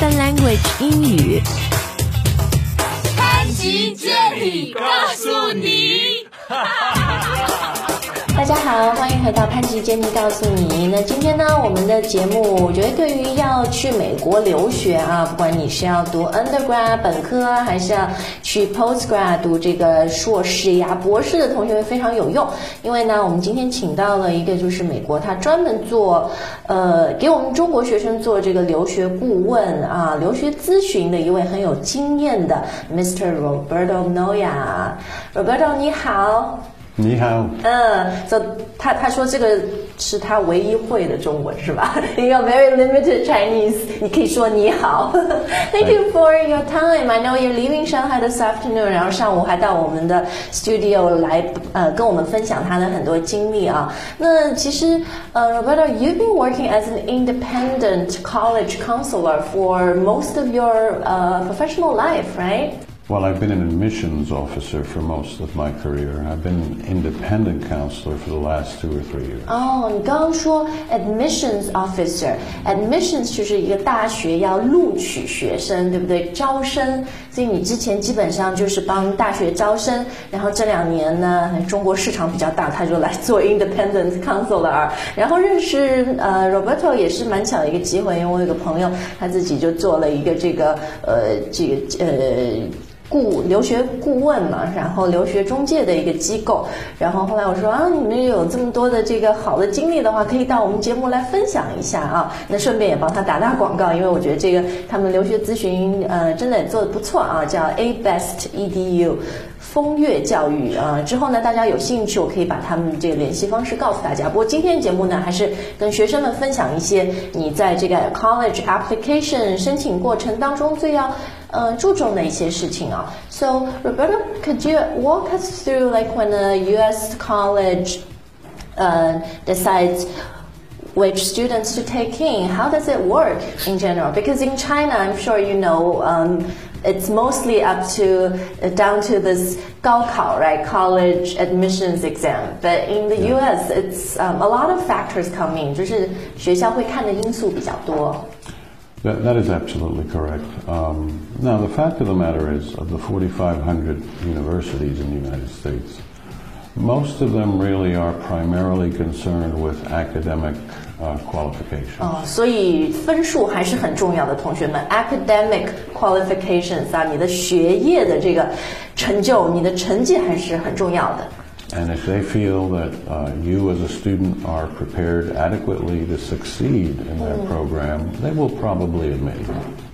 the language 英语。开机接里告诉你。哈哈哈哈大家好，欢迎回到潘吉 Jenny 告诉你。那今天呢，我们的节目，我觉得对于要去美国留学啊，不管你是要读 undergrad 本科，还是要去 postgrad 读这个硕士呀、博士的同学非常有用。因为呢，我们今天请到了一个就是美国，他专门做呃给我们中国学生做这个留学顾问啊、留学咨询的一位很有经验的 Mr. Roberto Noya。Roberto 你好。你好。嗯，就他他说这个是他唯一会的中文是吧？一个 very limited Chinese，你可以说你好。Thank you for your time. I know you're leaving Shanghai this afternoon。然后上午还到我们的 studio 来呃跟我们分享他的很多经历啊。那其实呃 Roberto，you've been working as an independent college counselor for most of your professional life, right? Well, I've been an admissions officer for most of my career. I've been an independent counselor for the last two or three years. 哦，你刚刚说 admissions officer，admissions 就是一个大学要录取学生，对不对？招生，所以你之前基本上就是帮大学招生，然后这两年呢，中国市场比较大，他就来做 independent counselor，然后认识呃 Roberto 也是蛮巧的一个机会，因为我有个朋友他自己就做了一个这个呃这个呃。顾留学顾问嘛，然后留学中介的一个机构，然后后来我说啊，你们有这么多的这个好的经历的话，可以到我们节目来分享一下啊。那顺便也帮他打打广告，因为我觉得这个他们留学咨询呃真的也做的不错啊，叫 A Best Edu 风月教育啊。之后呢，大家有兴趣，我可以把他们这个联系方式告诉大家。不过今天节目呢，还是跟学生们分享一些你在这个 college application 申请过程当中最要。呃注重的一些事情啊。So Roberto, could you walk us through like when a U.S. college uh, decides? which students to take in. How does it work in general? Because in China, I'm sure you know, um, it's mostly up to uh, down to this Gaokao, right, college admissions exam. But in the U.S., it's um, a lot of factors come in，就是学校会看的因素比较多。that, that is absolutely correct. Um, now, the fact of the matter is, of the 4,500 universities in the United States, most of them really are primarily concerned with academic uh, qualifications. 哦，所以分数还是很重要的，同学们。Academic qualifications 啊，你的学业的这个成就，你的成绩还是很重要的。 And if they feel that uh, you as a student are prepared adequately to succeed in their mm. program, they will probably admit you.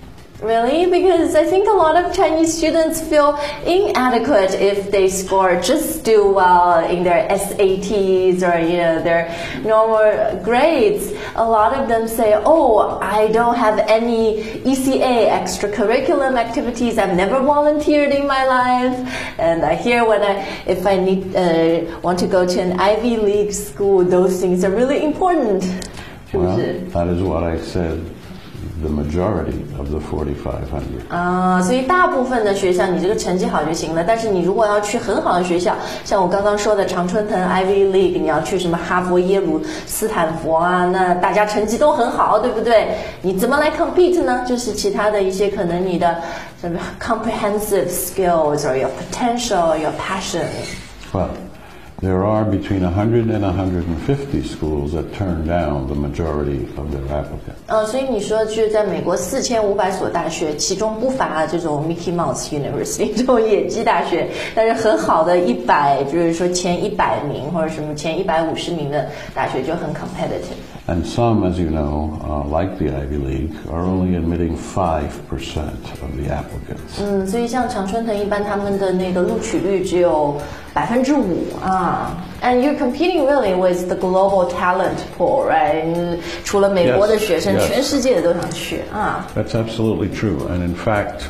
Really? Because I think a lot of Chinese students feel inadequate if they score just do well in their SATs or you know their normal grades. A lot of them say, "Oh, I don't have any ECA extracurricular activities. I've never volunteered in my life." And I hear when I if I need uh, want to go to an Ivy League school, those things are really important. Well, that is what I said the majority of the 4,500. 啊，所以大部分的学校你这个成绩好就行了。但是你如果要去很好的学校，像我刚刚说的常春藤 Ivy League，你要去什么哈佛、耶鲁、斯坦福啊，那大家成绩都很好，对不对？你怎么来 compete 呢？就是其他的一些可能你的什么 comprehensive skills or your potential, your passion. Well. There are between 100 and 150 schools that turn down the majority of their applicants. 呃，所以你说就是在美国四千五百所大学，其中不乏这种 Mickey Mouse University 这种野鸡大学，但是很好的一百，就是说前一百名或者什么前一百五十名的大学就很 competitive。And some, as you know, uh, like the Ivy League, are only admitting five percent of the applicants. 嗯，所以像常春藤一般，他们的那个录取率只有百分之五啊。And you're competing really with the global talent pool, right? 除了美国的学生，全世界的都想去啊。That's absolutely true, and in fact,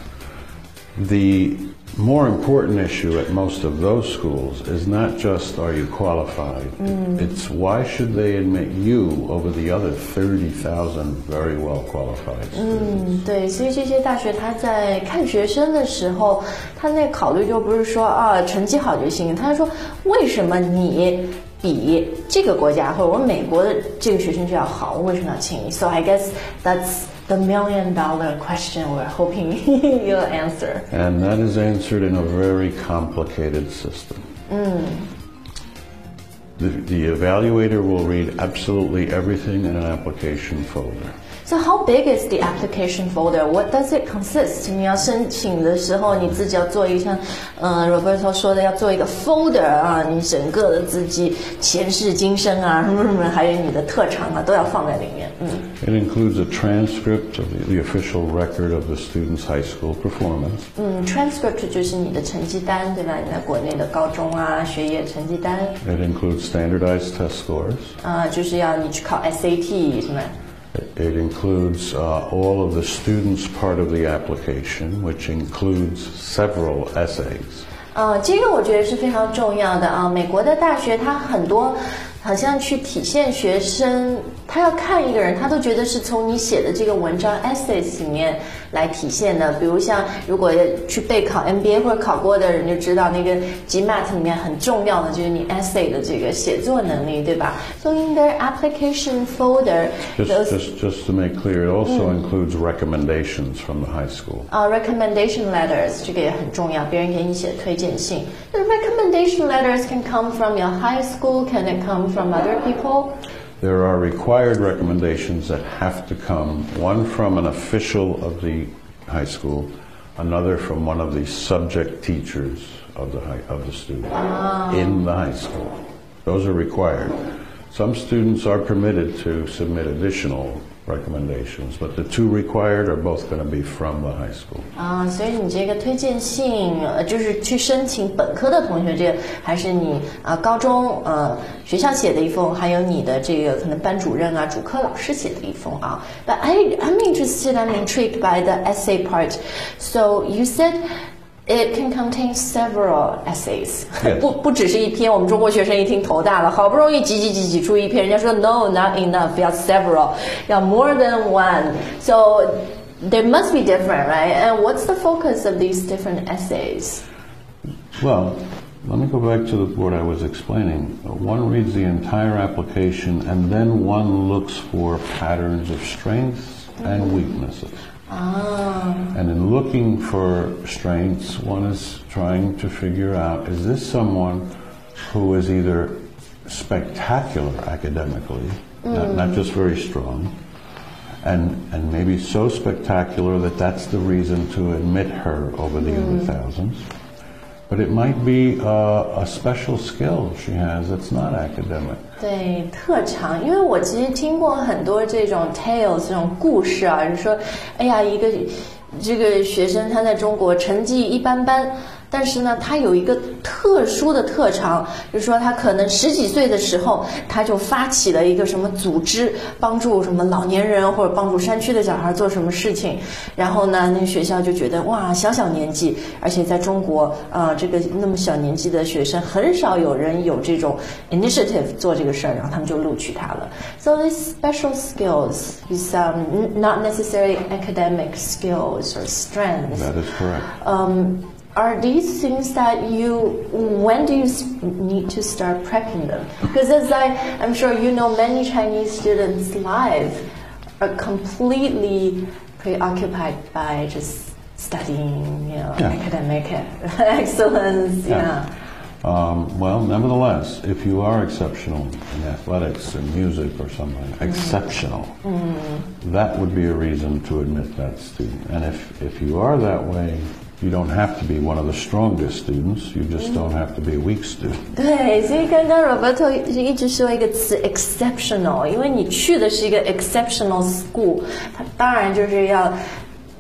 the more important issue at most of those schools is not just are you qualified, mm. it's why should they admit you over the other 30,000 very well qualified students. 嗯，对，所以这些大学他在看学生的时候，他那考虑就不是说啊成绩好就行，他说为什么你比这个国家或者我美国的这个学生就要好，为什么要请你？So I guess that's the million dollar question we're hoping you'll answer. And that is answered in a very complicated system. Mm. The, the evaluator will read absolutely everything in an application folder. So how big is the application folder? What does it consist? 你要申请的时候，你自己要做一个像，呃，Roberto 说的，要做一个 folder 啊，你整个的自己前世今生啊，什么什么，还有你的特长啊，都要放在里面。嗯 It includes a transcript of the, the official record of the student's high school performance. 嗯，transcript 就是你的成绩单，对吧？你在国内的高中啊，学业成绩单， It includes standardized test scores. 啊、就是要你去考 SAT 什么。 It includes uh, all of the student's part of the application, which includes several essays. 呃，这个我觉得是非常重要的啊。美国的大学它很多 好像去体现学生，他要看一个人，他都觉得是从你写的这个文章 essays 里面来体现的。比如像如果去备考 MBA 或者考过的人就知道，那个 GMAT 里面很重要的就是你 essay 的这个写作能力，对吧？So in their application folder, Just, just, just to make clear, it also includes recommendations from the high school. 啊、r e c o m m e n d a t i o n letters 这个也很重要，别人给你写推荐信。The recommendation letters can come from your high school, can it come from other people? There are required recommendations that have to come, one from an official of the high school, another from one of the subject teachers of the, high, of the student ah. in the high school. Those are required. Some students are permitted to submit additional recommendations, but the two required are both going to be from the high school. 啊、所以你这个推荐信，呃，就是去申请本科的同学，这个还是你啊、高中呃学校写的一封，还有你的这个可能班主任啊、主课老师写的一封啊。But I I'm interested, I'm intrigued by the essay part. So you said. It can contain several essays，、 Yes. 不不只是一篇。我们中国学生一听头大了，好不容易挤挤挤挤出一篇，人家说 No, not enough，要 several，要 more than one。So there must be different, right? And what's the focus of these different essays? Well, let me go back to the, what I was explaining. Uh, One reads the entire application and then one looks for patterns of strengths and weaknesses. Ah. And in looking for strengths, one is trying to figure out is this someone who is either spectacular academically, not, not just very strong, and, and maybe so spectacular that that's the reason to admit her over the other mm. thousands. But it might be a special skill she has It's not academic. 对特长，因为我其实听过很多这种 tales 这种故事啊，就说，哎呀，一个这个学生他在中国成绩一般般，但是呢，他有一个特殊的特长，就是说他可能十几岁的时候，他就发起了一个什么组织，帮助什么老年人或者帮助山区的小孩做什么事情，然后呢，那个学校就觉得哇，小小年纪，而且在中国，呃，这个那么小年纪的学生，很少有人有这种 initiative 做这个事儿，然后他们就录取他了。So these special skills is um, n- not necessarily academic skills or strengths. That is correct. Um, are these things that you when do you need to start prepping them? Because as i i'm sure you know many chinese students lives are completely preoccupied by just studying you know Yeah. academic excellence yeah, Um, well, nevertheless, if you are exceptional in athletics and music or something, exceptional, that would be a reason to admit that student. And if, if you are that way, you don't have to be one of the strongest students, you just don't have to be a weak student. 对，所以刚刚 Roberto 一直说一个词 exceptional，因为你去的是一个 exceptional school，它当然就是要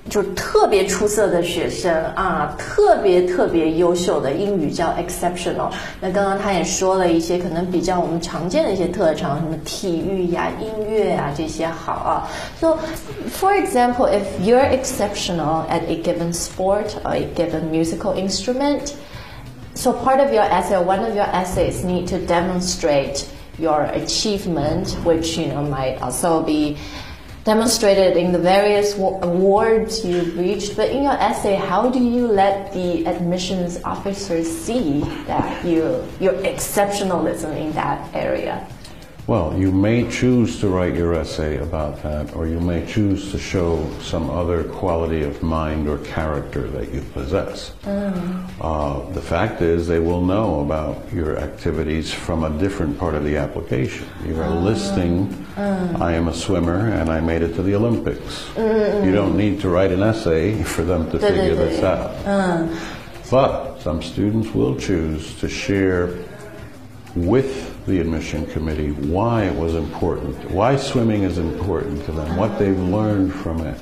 就特别出色的学生啊，特别特别优秀的英语叫 exceptional。那刚刚他也说了一些可能比较我们常见的一些特长，什么体育呀、音乐啊这些好啊。So, for example, if you're exceptional at a given sport or a given musical instrument. So part of your essay, one of your essays, need to demonstrate your achievement, which you know might also be demonstrated in the various awards you've reached. But in your essay, how do you let the admissions officers see that you your exceptionalism in that area? Well, you may choose to write your essay about that, or you may choose to show some other quality of mind or character that you possess. Uh, the fact is, they will know about your activities from a different part of the application. You are listing, I am a swimmer and I made it to the Olympics. You don't need to write an essay for them to figure this out. But some students will choose to share with the admission committee why it was important, why swimming is important to them, what they've learned from it,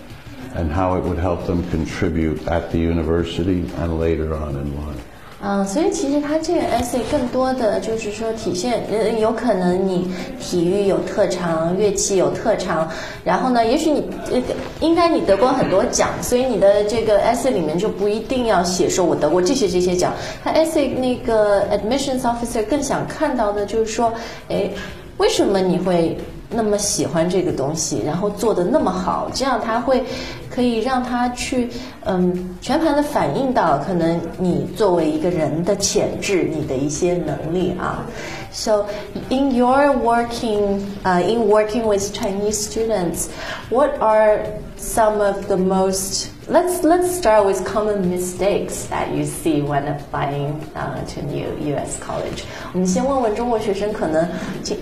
and how it would help them contribute at the university and later on in life. 嗯，所以其实它这个 essay 更多的就是说体现，呃，有可能你体育有特长，乐器有特长，然后呢，也许你呃，应该你得过很多奖，所以你的这个 essay 里面就不一定要写说我得过这些这些奖。他 essay 那个 admissions officer 更想看到的就是说，哎，为什么你会那么喜欢这个东西，然后做的那么好，这样他会可以让他去嗯全盘的反映到可能你作为一个人的潜质，你的一些能力啊。So in your working uh, in working with Chinese students, what are some of the most let's let's start with common mistakes that you see when applying uh, to new U.S. college. 我们先问问中国学生可能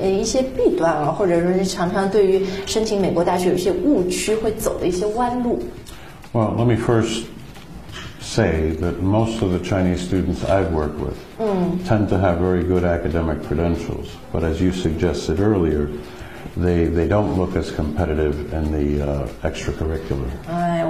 呃一些弊端啊，或者说是常常对于申请美国大学有一些误区会走的一些弯路。 Well, let me first say that most of the Chinese students I've worked with tend to have very good academic credentials, but as you suggested earlier, they, they don't look as competitive in the uh, extracurricular.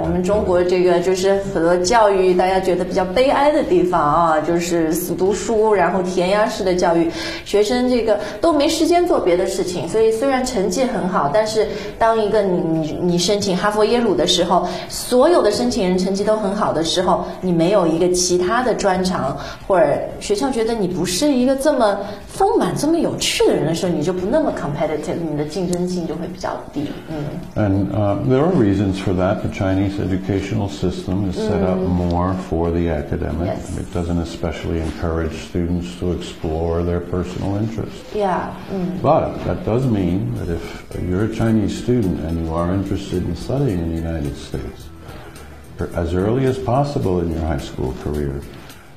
我们中国这个就是很多教育，大家觉得比较悲哀的地方啊，就是死读书，然后填鸭式的教育，学生这个都没时间做别的事情。所以虽然成绩很好，但是当一个你你你申请哈佛、耶鲁的时候，所有的申请人成绩都很好的时候，你没有一个其他的专长，或者学校觉得你不是一个这么丰满、这么有趣的人的时候，你就不那么 competitive，你的竞争性就会比较低。嗯。And there are reasons for that. The Chinese educational system is set up mm. more for the academic. Yes. It doesn't especially encourage students to explore their personal interests. Yeah，嗯。But mm. that does mean that if you're a Chinese student and you are interested in studying in the United States, er, as early as possible in your high school career,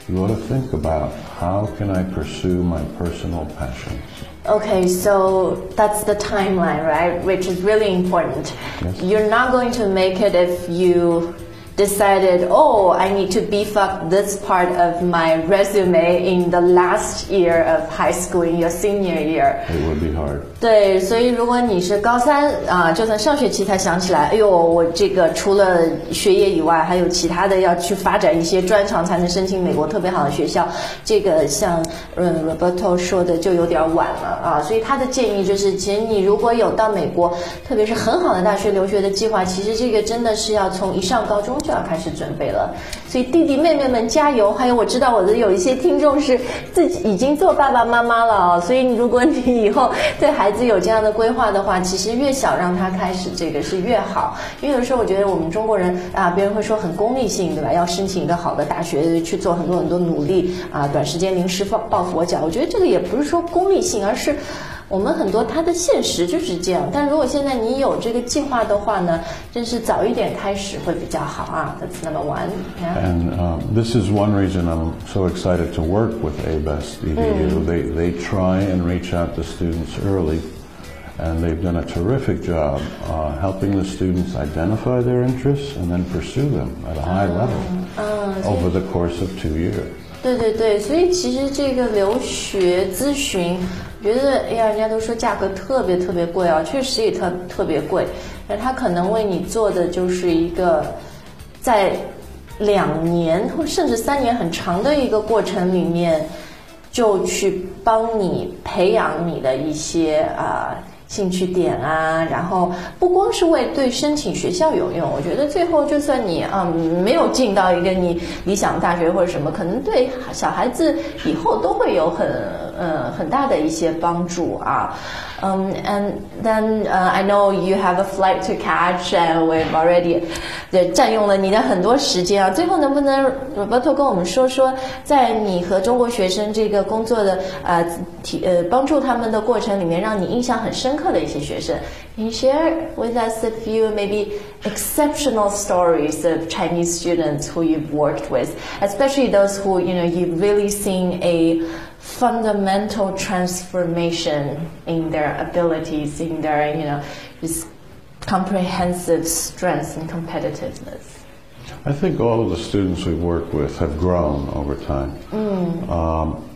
you ought to think about how can I pursue my personal passions. Okay, so that's the timeline, right? Which is really important. Yes. You're not going to make it if you decided, oh, I need to beef up this part of my resume in the last year of high school, in your senior year. It would be hard. 对，所以如果你是高三啊，就算上学期才想起来，哎呦，我这个除了学业以外，还有其他的要去发展一些专长，才能申请美国特别好的学校。这个像嗯 Roberto 说的，就有点晚了啊。所以他的建议就是，其实你如果有到美国，特别是很好的大学留学的计划，其实这个真的是要从一上高中就要开始准备了。所以弟弟妹妹们加油！还有我知道我的有一些听众是自己已经做爸爸妈妈了啊，所以如果你以后对孩子有这样的规划的话，其实越小让他开始这个是越好。因为有时候我觉得我们中国人啊，别人会说很功利性，对吧？要申请一个好的大学，去做很多很多努力啊，短时间临时抱抱佛脚。我觉得这个也不是说功利性，而是。我们很多它的现实就是这样，但如果现在你有这个计划的话呢，真是早一点开始会比较好啊。That's number one. Yeah. And um, this is one reason I'm so excited to work with ABEST EDU. They, they try and reach out to students early, and they've done a terrific job uh, helping the students identify their interests and then pursue them at a high level over the course of two years. 对对对，所以其实这个留学咨询，我觉得哎呀，人家都说价格特别特别贵啊，确实也特特别贵。那他可能为你做的就是一个在两年或甚至三年很长的一个过程里面，就去帮你培养你的一些啊。兴趣点啊，然后不光是为对申请学校有用，我觉得最后就算你啊、没有进到一个你理想大学或者什么，可能对小孩子以后都会有很呃很大的一些帮助啊。Um, and then uh, I know you have a flight to catch, and we've already 对占用了你的很多时间啊。最后能不能 Roberto 跟我们说说，在你和中国学生这个工作的呃体呃帮助他们的过程里面，让你印象很深刻的一些学生？Can you share with us a few maybe exceptional stories of Chinese students who you've worked with, especially those who you know you've really seen a fundamental transformation in their abilities, in their, you know, this comprehensive strength and competitiveness? I think all of the students we've worked with have grown over time. Mm. Um,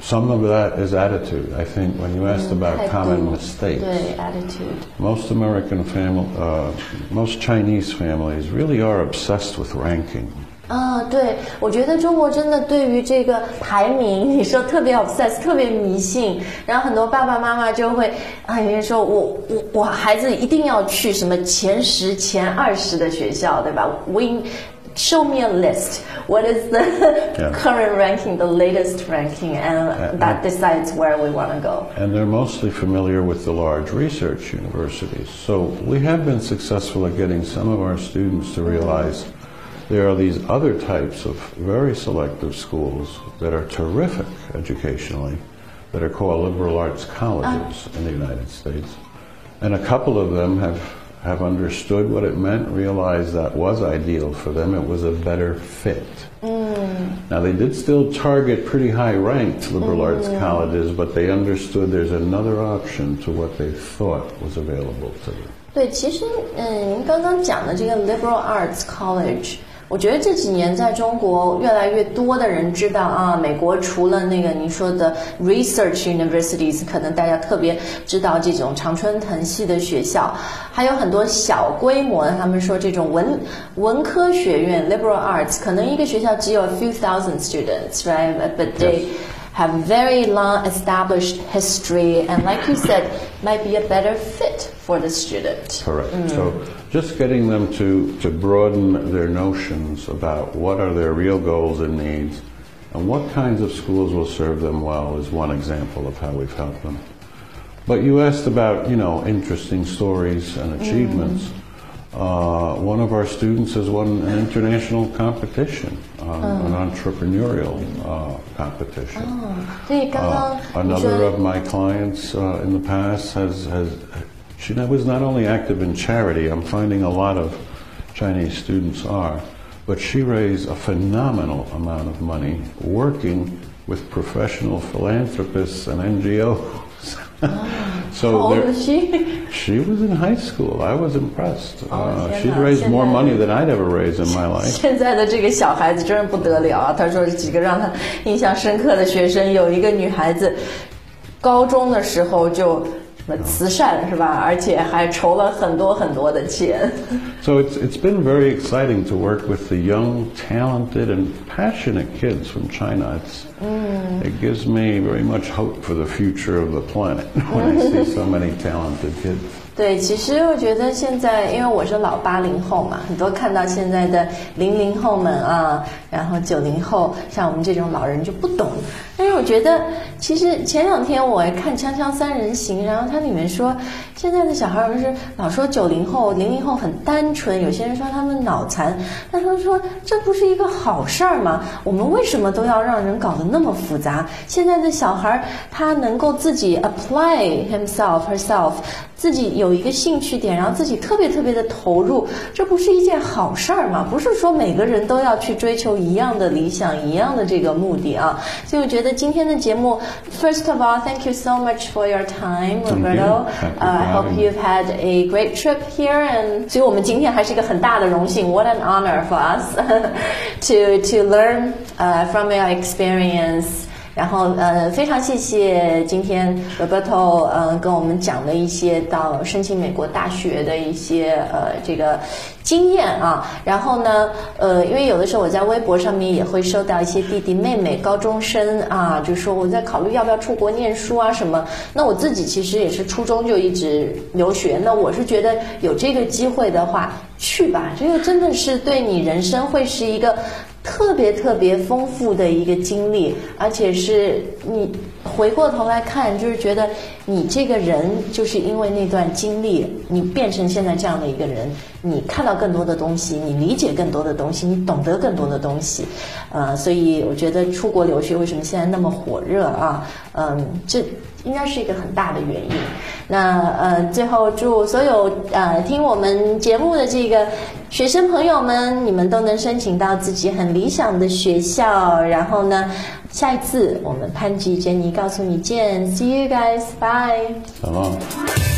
some of that is attitude. I think when you asked mm, about common mistakes, attitude. Most American family, uh, most Chinese families really are obsessed with ranking. 啊，对，我觉得中国真的对于这个排名，你说特别 obsess，特别迷信，然后很多爸爸妈妈就会啊，有人说我我我孩子一定要去什么前十、前二十的学校，对吧？We show me a list. What is the yeah. current ranking, the latest ranking, and, and that decides where we want to go. And they're mostly familiar with the large research universities. So we have been successful at getting some of our students to realize. Mm -hmm there are these other types of very selective schools that are terrific educationally, that are called liberal arts colleges uh. in the United States. And a couple of them have, have understood what it meant, realized that was ideal for them, it was a better fit. Mm. Now, they did still target pretty high ranked liberal mm. arts colleges, but they understood there's another option to what they thought was available to them. 对，其实，嗯，您刚刚讲的这个 liberal arts college， 我觉得这几年在中国越来越多的人知道啊，美国除了那个您说的 research universities，可能大家特别知道这种常春藤系的学校，还有很多小规模的，他们说这种文文科学院 liberal arts，可能一个学校只有 a few thousand students，right？But they have very long established history, and like you said, might be a better fit for the student. Correct. Mm. So just getting them to, to broaden their notions about what are their real goals and needs and what kinds of schools will serve them well is one example of how we've helped them. But you asked about, you know, interesting stories and achievements. Mm. Uh, one of our students has won an international competition, um, oh. an entrepreneurial uh, competition. Oh. Uh, another of my clients uh, in the past has, has she was not only active in charity, I'm finding a lot of Chinese students are, but she raised a phenomenal amount of money working with professional philanthropists and NGOs. so How old was she? she was in high school. I was impressed. Oh, uh, she raised more money than I'd ever raised in my life. 现在的这个小孩子真是不得了啊！他说几个让他印象深刻的学生，有一个女孩子，高中的时候就 慈善是吧？而且还筹了很多很多的钱。So it's it's been very exciting to work with the young, talented, and passionate kids from China. It's mm. it gives me very much hope for the future of the planet when I see so many talented kids. 对，其实我觉得现在，因为我是老八零后嘛，很多看到现在的零零后们啊，然后九零后，像我们这种老人就不懂。但是我觉得，其实前两天我看《锵锵三人行》，然后它里面说，现在的小孩儿是老说九零后、零零后很单纯，有些人说他们脑残，那他们说这不是一个好事儿吗？我们为什么都要让人搞得那么复杂？现在的小孩儿他能够自己 apply himself herself。自己有一个兴趣点，然后自己特别特别的投入，这不是一件好事儿吗？不是说每个人都要去追求一样的理想、一样的这个目的啊。所以我觉得今天的节目，First of all, thank you so much for your time, Roberto. I hope you've had a great trip here. And 所以我们今天还是一个很大的荣幸，What an honor for us to to learn from your experience. 然后呃，非常谢谢今天 Roberto 呃跟我们讲的一些到申请美国大学的一些呃这个经验啊。然后呢，呃，因为有的时候我在微博上面也会收到一些弟弟妹妹高中生啊，就说我在考虑要不要出国念书啊什么。那我自己其实也是初中就一直留学，那我是觉得有这个机会的话去吧，这个真的是对你人生会是一个。特别特别丰富的一个经历，而且是你回过头来看，就是觉得你这个人就是因为那段经历，你变成现在这样的一个人，你看到更多的东西，你理解更多的东西，你懂得更多的东西，呃，所以我觉得出国留学为什么现在那么火热啊？嗯，这。应该是一个很大的原因。那呃，最后祝所有呃听我们节目的这个学生朋友们，你们都能申请到自己很理想的学校。然后呢，下一次我们潘吉杰妮告诉你见，See you guys，bye。好。